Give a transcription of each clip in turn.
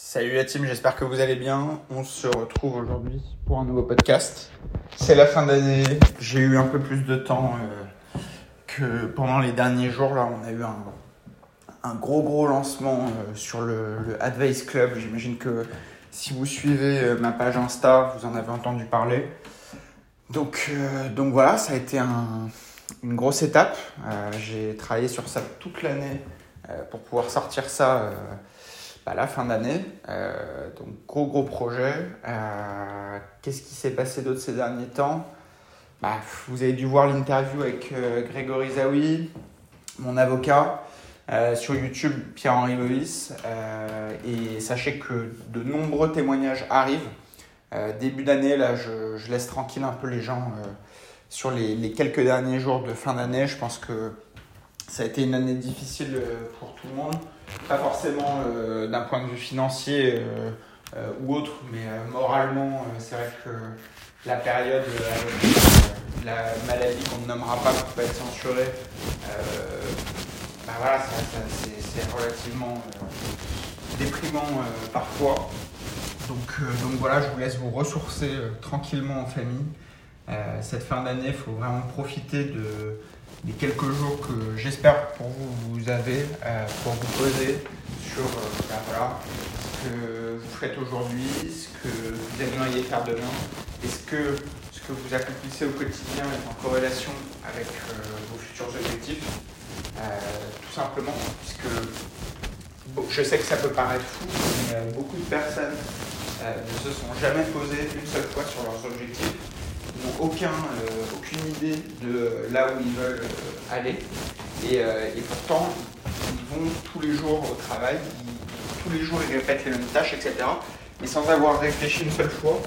Salut la team, j'espère que vous allez bien. On se retrouve aujourd'hui pour un nouveau podcast. C'est la fin d'année, j'ai eu un peu plus de temps euh, que pendant les derniers jours. Là, on a eu un, gros gros lancement euh, sur le, Advice Club. J'imagine que si vous suivez euh, ma page Insta, vous en avez entendu parler. Donc, donc voilà, ça a été un, une grosse étape. J'ai travaillé sur ça toute l'année pour pouvoir sortir ça à la fin d'année. Euh, donc gros gros projet. Euh, Qu'est-ce qui s'est passé d'autre ces derniers temps? Bah, Vous avez dû voir l'interview avec euh, Grégory Zawi, mon avocat, sur YouTube, Pierre-Henri Loïs. Et sachez que de nombreux témoignages arrivent. Début d'année, là, je, je, laisse tranquille un peu les gens sur les, les, quelques derniers jours de fin d'année. Je pense que ça a été une année difficile pour tout le monde pas forcément euh, d'un point de vue financier euh, euh, ou autre, mais moralement, c'est vrai que la période avec la maladie qu'on ne nommera pas, qui peut être censurée, bah voilà, c'est relativement déprimant parfois. Donc, donc voilà, je vous laisse vous ressourcer tranquillement en famille. cette fin d'année, il faut vraiment profiter de, les quelques jours que j'espère pour vous, vous avez euh, pour vous poser sur euh, voilà, ce que vous faites aujourd'hui, ce que vous aimeriez faire demain, est-ce que ce que vous accomplissez au quotidien est en corrélation avec euh, vos futurs objectifs, tout simplement, puisque je sais que ça peut paraître fou, mais beaucoup de personnes ne se sont jamais posées une seule fois sur leurs objectifs n'ont aucun, euh, aucune idée de là où ils veulent euh, aller. Et, euh, et, pourtant, ils vont tous les jours au travail, tous les jours ils répètent les mêmes tâches, etc. Mais sans avoir réfléchi une seule fois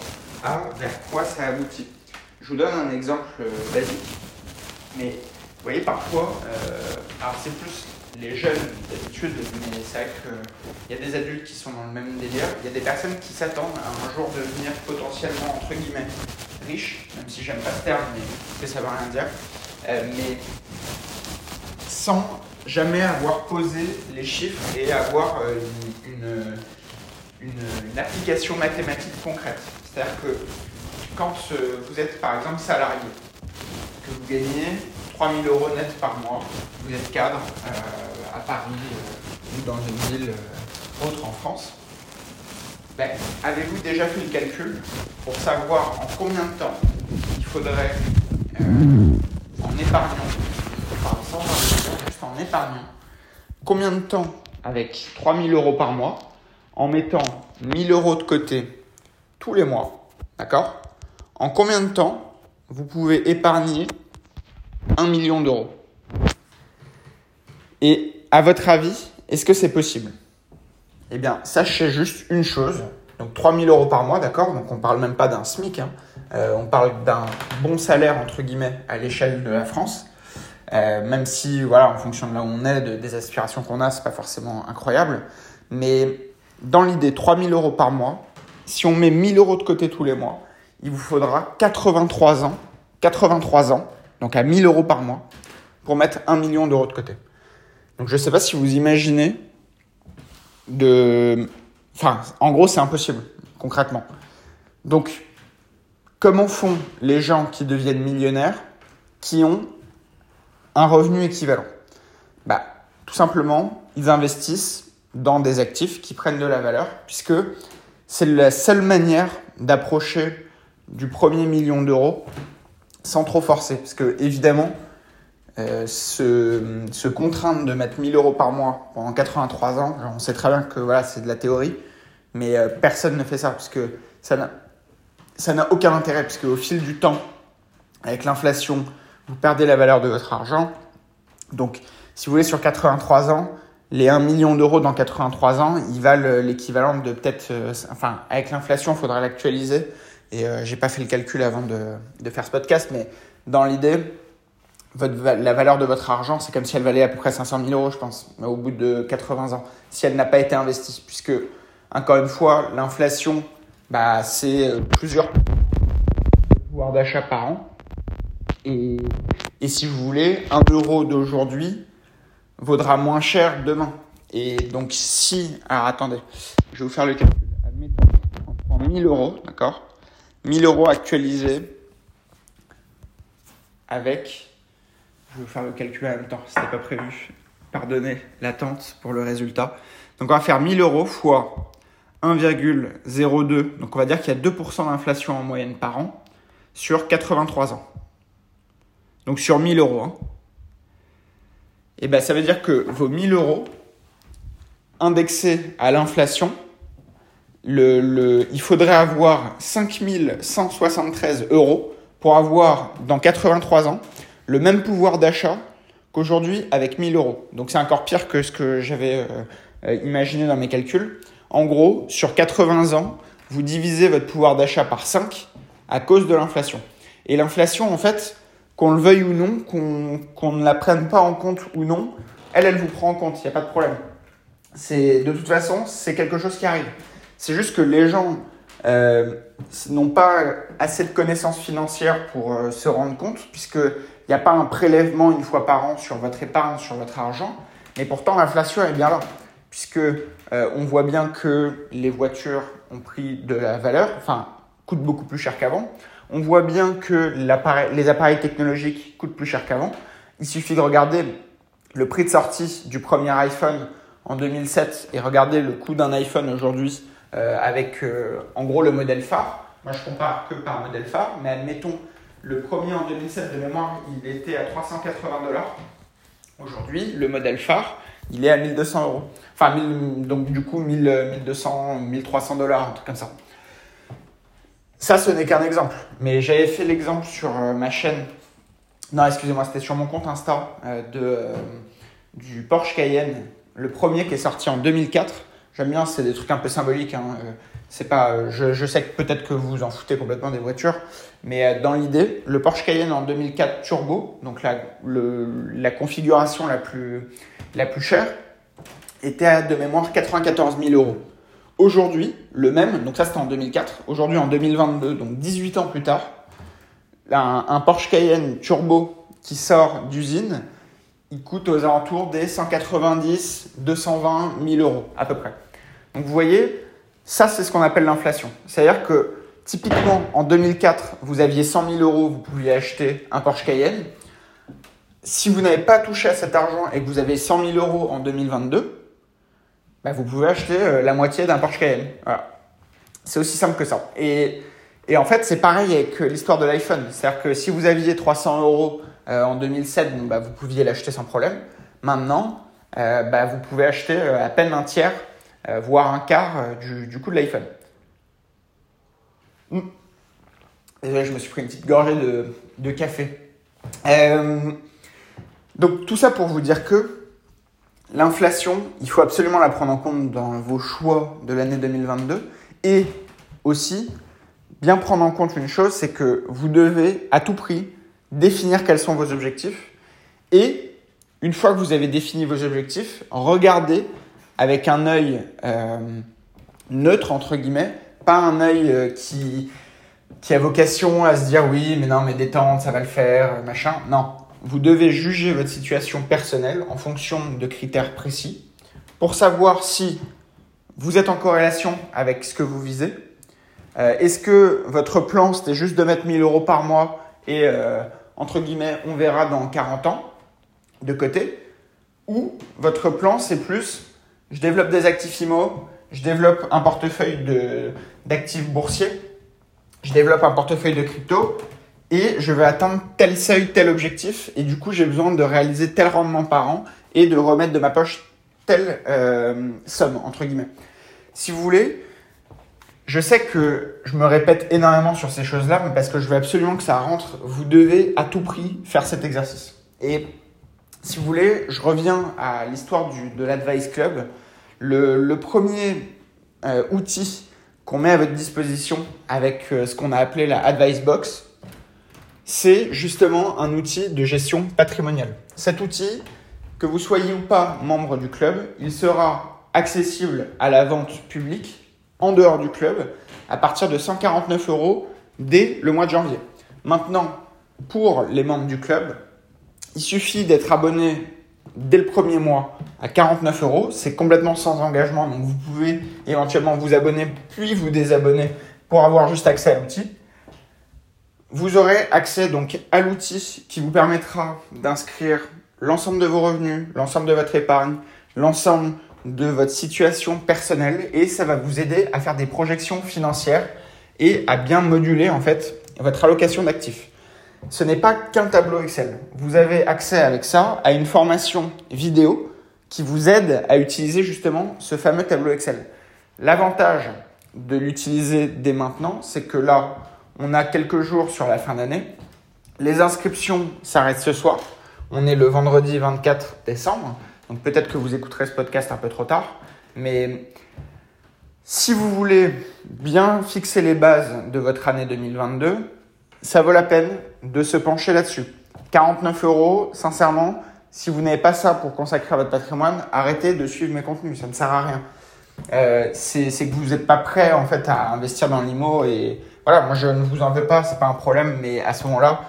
à vers quoi ça aboutit. Je vous donne un exemple basique. Mais vous voyez, parfois, alors c'est plus les jeunes d'habitude, mais c'est vrai qu'il y a des adultes qui sont dans le même délire. Il y a des personnes qui s'attendent à un jour devenir potentiellement, entre guillemets, riche, même si j'aime pas ce terme, mais ça veut rien dire, euh, mais sans jamais avoir posé les chiffres et avoir euh, une, une, application mathématique concrète. C'est-à-dire que quand vous êtes par exemple salarié, que vous gagnez 3000 euros net par mois, vous êtes cadre euh, à Paris ou dans une ville autre en France, ben, avez-vous déjà fait le calcul pour savoir en combien de temps il faudrait, euh, en épargnant, investir, juste en épargnant, combien de temps avec 3000 euros par mois, en mettant 1000 euros de côté tous les mois, d'accord? En combien de temps vous pouvez épargner 1 million d'euros? Et à votre avis, est-ce que c'est possible? Eh bien, sachez juste une chose. Donc 3000 euros par mois, d'accord? Donc on parle même pas d'un SMIC. Hein. Euh, on parle d'un bon salaire, entre guillemets, à l'échelle de la France. Euh, même si, voilà, en fonction de là où on est, de, des aspirations qu'on a, c'est pas forcément incroyable. Mais dans l'idée, 3000 euros par mois, si on met 1000 euros de côté tous les mois, il vous faudra 83 ans, 83 ans, donc à 1000 euros par mois, pour mettre 1 million d'euros de côté. Donc je sais pas si vous imaginez Enfin, en gros, c'est impossible, concrètement. Donc, comment font les gens qui deviennent millionnaires qui ont un revenu équivalent? Bah, Tout simplement, ils investissent dans des actifs qui prennent de la valeur, puisque c'est la seule manière d'approcher du premier million d'euros sans trop forcer. Parce que, évidemment, euh, se, contraindre de mettre 1000 euros par mois pendant 83 ans, on sait très bien que voilà, c'est de la théorie, mais euh, personne ne fait ça parce que ça n'a, aucun intérêt puisque au fil du temps, avec l'inflation, vous perdez la valeur de votre argent. Donc, si vous voulez, sur 83 ans, les 1 million d'euros dans 83 ans, ils valent l'équivalent de peut-être, euh, enfin, avec l'inflation, il faudra l'actualiser. Et euh, j'ai pas fait le calcul avant de, de faire ce podcast, mais dans l'idée, votre, la valeur de votre argent, c'est comme si elle valait à peu près 500 000 euros, je pense, au bout de 80 ans, si elle n'a pas été investie. Puisque, encore une fois, l'inflation, bah, c'est plusieurs pouvoirs d'achat par an. Et, et si vous voulez, un euro d'aujourd'hui vaudra moins cher demain. Et donc si... Alors attendez, je vais vous faire le calcul. Admettons, on prend 1000 euros, d'accord? 1000 euros actualisés avec... Je vais vous faire le calcul en même temps, c'était pas prévu. Pardonnez l'attente pour le résultat. Donc on va faire 1000 euros fois 1,02. Donc on va dire qu'il y a 2% d'inflation en moyenne par an sur 83 ans. Donc sur 1000 euros. Hein. Et ben ça veut dire que vos 1000 euros indexés à l'inflation, il faudrait avoir 5173 euros pour avoir dans 83 ans le même pouvoir d'achat qu'aujourd'hui avec 1000 euros. Donc c'est encore pire que ce que j'avais euh, euh, imaginé dans mes calculs. En gros, sur 80 ans, vous divisez votre pouvoir d'achat par 5 à cause de l'inflation. Et l'inflation, en fait, qu'on le veuille ou non, qu'on ne la prenne pas en compte ou non, elle, elle vous prend en compte, il n'y a pas de problème. C'est De toute façon, c'est quelque chose qui arrive. C'est juste que les gens euh, n'ont pas assez de connaissances financières pour se rendre compte, puisqu'il n'y a pas un prélèvement une fois par an sur votre épargne, sur votre argent, mais pourtant l'inflation est bien là puisque euh, on voit bien que les voitures ont pris de la valeur, enfin coûtent beaucoup plus cher qu'avant. On voit bien que les appareils technologiques coûtent plus cher qu'avant. Il suffit de regarder le prix de sortie du premier iPhone en 2007 et regarder le coût d'un iPhone aujourd'hui euh, avec euh, en gros le modèle phare. Moi je compare que par modèle phare, mais admettons le premier en 2007 de mémoire, il était à 380 dollars. Aujourd'hui, le modèle phare, il est à 1200 euros. Enfin, donc du coup, 1200, 1300 dollars, un truc comme ça. Ça, ce n'est qu'un exemple. Mais j'avais fait l'exemple sur euh, ma chaîne. Non, excusez-moi, c'était sur mon compte Insta euh, de, euh, du Porsche Cayenne, le premier qui est sorti en 2004. J'aime bien, c'est des trucs un peu symboliques. Hein. C'est pas, je, je, sais que peut-être que vous en foutez complètement des voitures, mais dans l'idée, le Porsche Cayenne en 2004 turbo, donc la, le, la configuration la plus, la plus chère, était à de mémoire 94 000 euros. Aujourd'hui, le même, donc ça c'était en 2004, aujourd'hui en 2022, donc 18 ans plus tard, un Porsche Cayenne turbo qui sort d'usine, il coûte aux alentours des 190, 220 000 euros à peu près. Donc vous voyez, ça c'est ce qu'on appelle l'inflation. C'est-à-dire que typiquement en 2004, vous aviez 100 000 euros, vous pouviez acheter un Porsche Cayenne si vous n'avez pas touché à cet argent et que vous avez 100 000 euros en 2022, bah, vous pouvez acheter euh, la moitié d'un Porsche Cayenne. Voilà. C'est aussi simple que ça. Et, et en fait, c'est pareil avec euh, l'histoire de l'iPhone. C'est-à-dire que si vous aviez 300 euros euh, en 2007, bah, vous pouviez l'acheter sans problème. Maintenant, bah, vous pouvez acheter à peine un tiers, voire un quart du, coût de l'iPhone. Mmh. Désolé, je me suis pris une petite gorgée de, café. Euh, donc tout ça pour vous dire que l'inflation, il faut absolument la prendre en compte dans vos choix de l'année 2022 et aussi bien prendre en compte une chose, c'est que vous devez à tout prix définir quels sont vos objectifs. Et une fois que vous avez défini vos objectifs, regardez avec un œil euh, neutre entre guillemets, pas un œil euh, qui qui a vocation à se dire oui mais non mais détente ça va le faire machin. Non. Vous devez juger votre situation personnelle en fonction de critères précis pour savoir si vous êtes en corrélation avec ce que vous visez. Euh, est-ce que votre plan, c'était juste de mettre 1000 euros par mois et, entre guillemets, on verra dans 40 ans de côté Ou votre plan, c'est plus, je développe des actifs IMO, je développe un portefeuille d'actifs boursiers, je développe un portefeuille de crypto et je vais atteindre tel seuil, tel objectif, et du coup j'ai besoin de réaliser tel rendement par an et de remettre de ma poche telle euh, somme, entre guillemets. Si vous voulez, je sais que je me répète énormément sur ces choses-là, mais parce que je veux absolument que ça rentre, vous devez à tout prix faire cet exercice. Et si vous voulez, je reviens à l'histoire de l'Advice Club. Le, premier euh, outil qu'on met à votre disposition avec euh, ce qu'on a appelé la Advice Box, c'est justement un outil de gestion patrimoniale. Cet outil, que vous soyez ou pas membre du club, il sera accessible à la vente publique en dehors du club à partir de 149 euros dès le mois de janvier. Maintenant, pour les membres du club, il suffit d'être abonné dès le premier mois à 49 euros. C'est complètement sans engagement, donc vous pouvez éventuellement vous abonner puis vous désabonner pour avoir juste accès à l'outil. Vous aurez accès donc à l'outil qui vous permettra d'inscrire l'ensemble de vos revenus, l'ensemble de votre épargne, l'ensemble de votre situation personnelle et ça va vous aider à faire des projections financières et à bien moduler en fait votre allocation d'actifs. Ce n'est pas qu'un tableau Excel. Vous avez accès avec ça à une formation vidéo qui vous aide à utiliser justement ce fameux tableau Excel. L'avantage de l'utiliser dès maintenant, c'est que là, on a quelques jours sur la fin d'année. Les inscriptions s'arrêtent ce soir. On est le vendredi 24 décembre. Donc peut-être que vous écouterez ce podcast un peu trop tard. Mais si vous voulez bien fixer les bases de votre année 2022, ça vaut la peine de se pencher là-dessus. 49 euros, sincèrement, si vous n'avez pas ça pour consacrer à votre patrimoine, arrêtez de suivre mes contenus, ça ne sert à rien. Euh, c'est que vous n'êtes pas prêt en fait à investir dans l'IMO et voilà, moi je ne vous en veux pas, c'est pas un problème, mais à ce moment-là,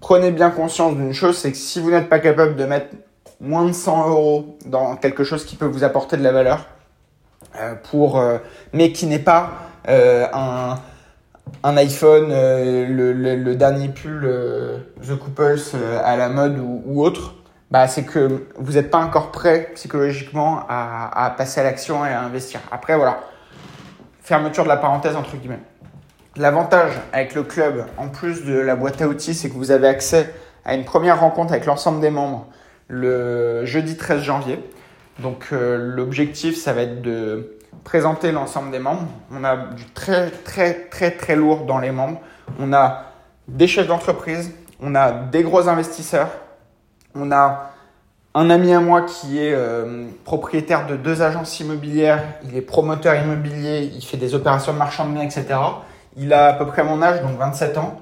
prenez bien conscience d'une chose, c'est que si vous n'êtes pas capable de mettre moins de 100 euros dans quelque chose qui peut vous apporter de la valeur, euh, pour, euh, mais qui n'est pas un, un iPhone, le, le, dernier pull The Couples à la mode ou, ou autre, bah, c'est que vous n'êtes pas encore prêt psychologiquement à, à passer à l'action et à investir. Après, voilà, fermeture de la parenthèse entre guillemets. L'avantage avec le club, en plus de la boîte à outils, c'est que vous avez accès à une première rencontre avec l'ensemble des membres le jeudi 13 janvier. Donc euh, l'objectif, ça va être de présenter l'ensemble des membres. On a du très très très très lourd dans les membres. On a des chefs d'entreprise, on a des gros investisseurs, on a un ami à moi qui est euh, propriétaire de deux agences immobilières, il est promoteur immobilier, il fait des opérations de marchand etc. Il a à peu près mon âge, donc 27 ans.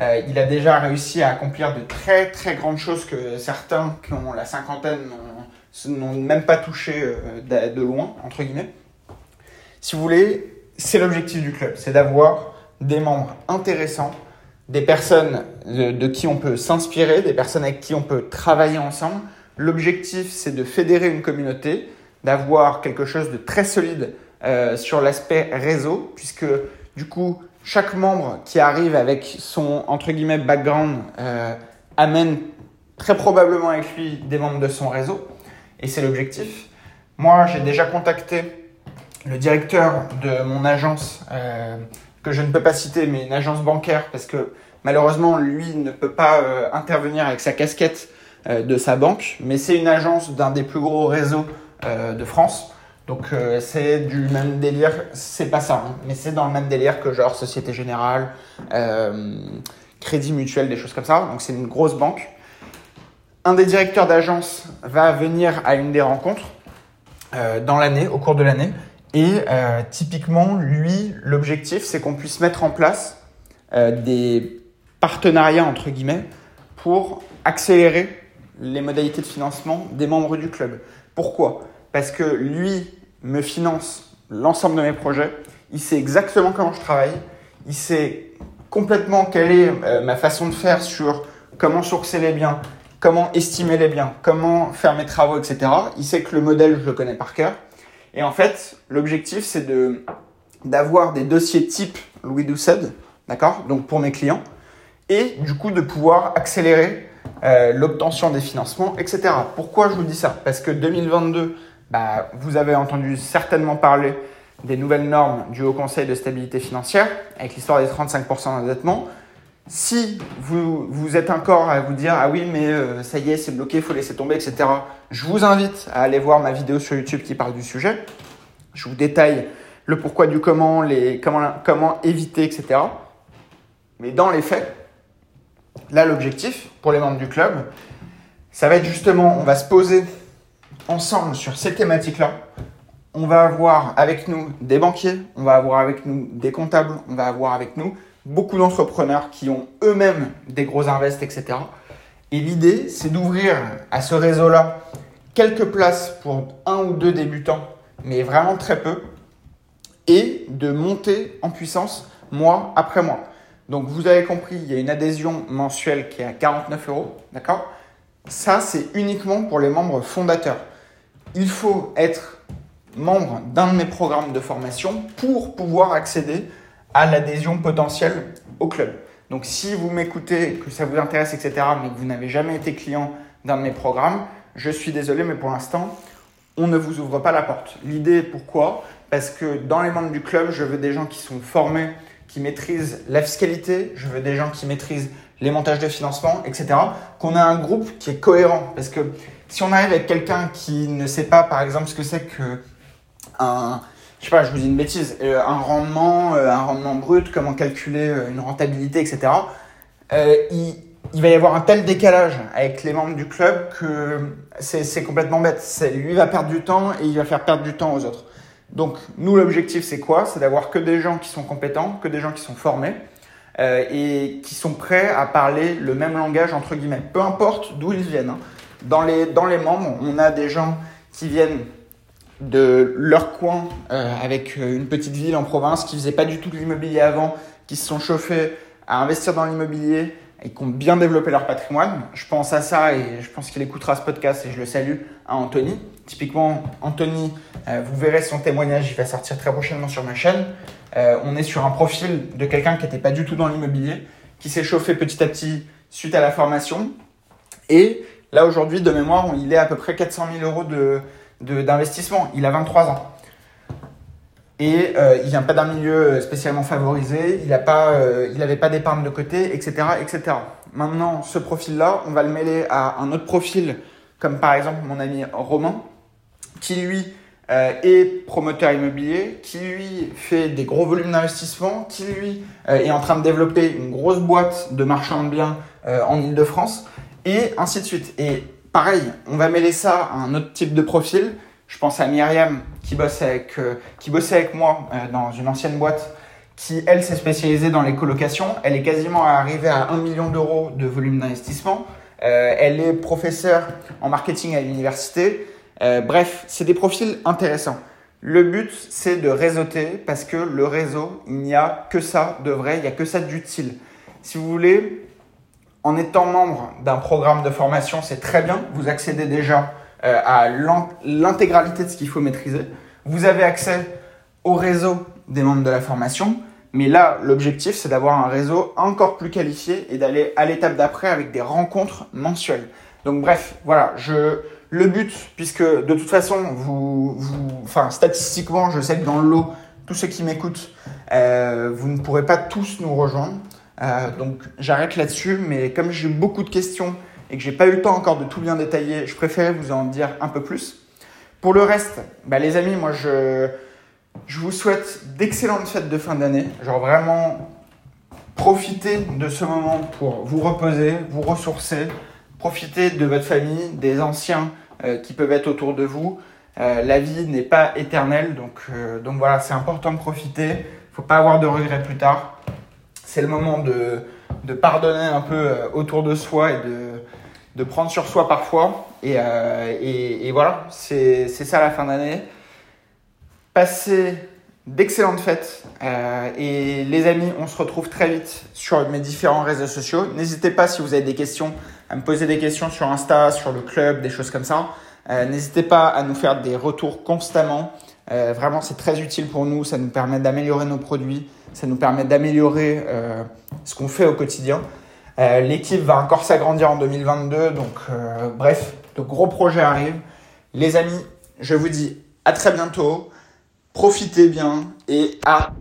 Euh, il a déjà réussi à accomplir de très très grandes choses que certains qui ont la cinquantaine n'ont même pas touché euh, de loin, entre guillemets. Si vous voulez, c'est l'objectif du club, c'est d'avoir des membres intéressants des personnes de, qui on peut s'inspirer, des personnes avec qui on peut travailler ensemble. L'objectif, c'est de fédérer une communauté, d'avoir quelque chose de très solide euh, sur l'aspect réseau, puisque du coup, chaque membre qui arrive avec son entre guillemets background euh, amène très probablement avec lui des membres de son réseau, et c'est l'objectif. Moi, j'ai déjà contacté le directeur de mon agence. Euh, que je ne peux pas citer, mais une agence bancaire, parce que malheureusement, lui ne peut pas euh, intervenir avec sa casquette de sa banque, mais c'est une agence d'un des plus gros réseaux de France. Donc c'est du même délire, c'est pas ça, hein, mais c'est dans le même délire que genre Société Générale, Crédit Mutuel, des choses comme ça. Donc c'est une grosse banque. Un des directeurs d'agence va venir à une des rencontres dans l'année, au cours de l'année, et euh, typiquement, lui, l'objectif, c'est qu'on puisse mettre en place euh, des partenariats, entre guillemets, pour accélérer les modalités de financement des membres du club. Pourquoi? Parce que lui me finance l'ensemble de mes projets, il sait exactement comment je travaille, il sait complètement quelle est euh, ma façon de faire sur comment sourcer les biens, comment estimer les biens, comment faire mes travaux, etc. Il sait que le modèle, je le connais par cœur. Et en fait, l'objectif, c'est de, d'avoir des dossiers type Louis Doucet, d'accord Donc pour mes clients, et du coup de pouvoir accélérer euh, l'obtention des financements, etc. Pourquoi je vous dis ça? Parce que 2022, bah, vous avez entendu certainement parler des nouvelles normes du Haut Conseil de stabilité financière, avec l'histoire des 35% d'endettement. Si vous, vous êtes encore à vous dire ah oui mais euh, ça y est c'est bloqué, il faut laisser tomber, etc. Je vous invite à aller voir ma vidéo sur YouTube qui parle du sujet. Je vous détaille le pourquoi du comment, les, comment, comment éviter, etc. Mais dans les faits, là l'objectif pour les membres du club, ça va être justement, on va se poser ensemble sur ces thématiques-là. On va avoir avec nous des banquiers, on va avoir avec nous des comptables, on va avoir avec nous beaucoup d'entrepreneurs qui ont eux-mêmes des gros invests, etc. Et l'idée, c'est d'ouvrir à ce réseau-là quelques places pour un ou deux débutants, mais vraiment très peu, et de monter en puissance mois après mois. Donc vous avez compris, il y a une adhésion mensuelle qui est à 49 euros, d'accord? Ça, c'est uniquement pour les membres fondateurs. Il faut être membre d'un de mes programmes de formation pour pouvoir accéder à l'adhésion potentielle au club. Donc si vous m'écoutez, que ça vous intéresse, etc., mais que vous n'avez jamais été client d'un de mes programmes, je suis désolé, mais pour l'instant, on ne vous ouvre pas la porte. L'idée, pourquoi? Parce que dans les membres du club, je veux des gens qui sont formés, qui maîtrisent la fiscalité, je veux des gens qui maîtrisent les montages de financement, etc. Qu'on a un groupe qui est cohérent. Parce que si on arrive avec quelqu'un qui ne sait pas, par exemple, ce que c'est que un, je sais pas, je vous dis une bêtise, euh, un rendement, euh, un rendement brut, comment calculer euh, une rentabilité, etc. il, il va y avoir un tel décalage avec les membres du club que c'est complètement bête. Lui va perdre du temps et il va faire perdre du temps aux autres. Donc nous l'objectif c'est quoi? C'est d'avoir que des gens qui sont compétents, que des gens qui sont formés euh, et qui sont prêts à parler le même langage entre guillemets. Peu importe d'où ils viennent. Hein. Dans, les, dans les membres, on a des gens qui viennent de leur coin euh, avec une petite ville en province qui faisaient pas du tout de l'immobilier avant, qui se sont chauffés à investir dans l'immobilier et qui ont bien développé leur patrimoine. Je pense à ça et je pense qu'il écoutera ce podcast et je le salue à Anthony. Typiquement, Anthony, euh, vous verrez son témoignage, il va sortir très prochainement sur ma chaîne. Euh, on est sur un profil de quelqu'un qui n'était pas du tout dans l'immobilier, qui s'est chauffé petit à petit suite à la formation. Et là, aujourd'hui, de mémoire, il est à peu près 400 000 euros d'investissement. De, il a 23 ans. Et euh, il vient pas d'un milieu spécialement favorisé, il n'avait pas, euh, pas d'épargne de côté, etc., etc. Maintenant, ce profil-là, on va le mêler à un autre profil, comme par exemple mon ami Romain, qui lui euh, est promoteur immobilier, qui lui fait des gros volumes d'investissement, qui lui euh, est en train de développer une grosse boîte de marchands de biens euh, en Ile-de-France, et ainsi de suite. Et pareil, on va mêler ça à un autre type de profil. Je pense à Myriam qui bosse avec, euh, qui bossait avec moi euh, dans une ancienne boîte qui, elle, s'est spécialisée dans les colocations. Elle est quasiment arrivée à 1 million d'euros de volume d'investissement. Elle est professeure en marketing à l'université. Bref, c'est des profils intéressants. Le but, c'est de réseauter parce que le réseau, il n'y a que ça de vrai, il n'y a que ça d'utile. Si vous voulez, en étant membre d'un programme de formation, c'est très bien. Vous accédez déjà euh, à l'intégralité de ce qu'il faut maîtriser. Vous avez accès au réseau des membres de la formation, mais là, l'objectif, c'est d'avoir un réseau encore plus qualifié et d'aller à l'étape d'après avec des rencontres mensuelles. Donc bref, voilà, je, le but, puisque de toute façon, vous, enfin, statistiquement, je sais que dans le lot, tous ceux qui m'écoutent, euh, vous ne pourrez pas tous nous rejoindre. Euh, donc j'arrête là-dessus, mais comme j'ai eu beaucoup de questions et que j'ai pas eu le temps encore de tout bien détailler, je préférais vous en dire un peu plus. Pour le reste, bah les amis, moi je, je vous souhaite d'excellentes fêtes de fin d'année. Genre vraiment, profitez de ce moment pour vous reposer, vous ressourcer, profitez de votre famille, des anciens qui peuvent être autour de vous. Euh, la vie n'est pas éternelle, donc, euh, donc voilà, c'est important de profiter. Faut pas avoir de regrets plus tard. C'est le moment de, de pardonner un peu autour de soi et de, de prendre sur soi parfois. Et, euh, et, voilà, c'est ça la fin d'année. Passez d'excellentes fêtes. Euh, et les amis, on se retrouve très vite sur mes différents réseaux sociaux. N'hésitez pas si vous avez des questions à me poser des questions sur Insta, sur le club, des choses comme ça. Euh, N'hésitez pas à nous faire des retours constamment. Euh, vraiment, c'est très utile pour nous. Ça nous permet d'améliorer nos produits. Ça nous permet d'améliorer euh, ce qu'on fait au quotidien. L'équipe va encore s'agrandir en 2022, donc bref, de gros projets arrivent. Les amis, je vous dis à très bientôt, profitez bien et à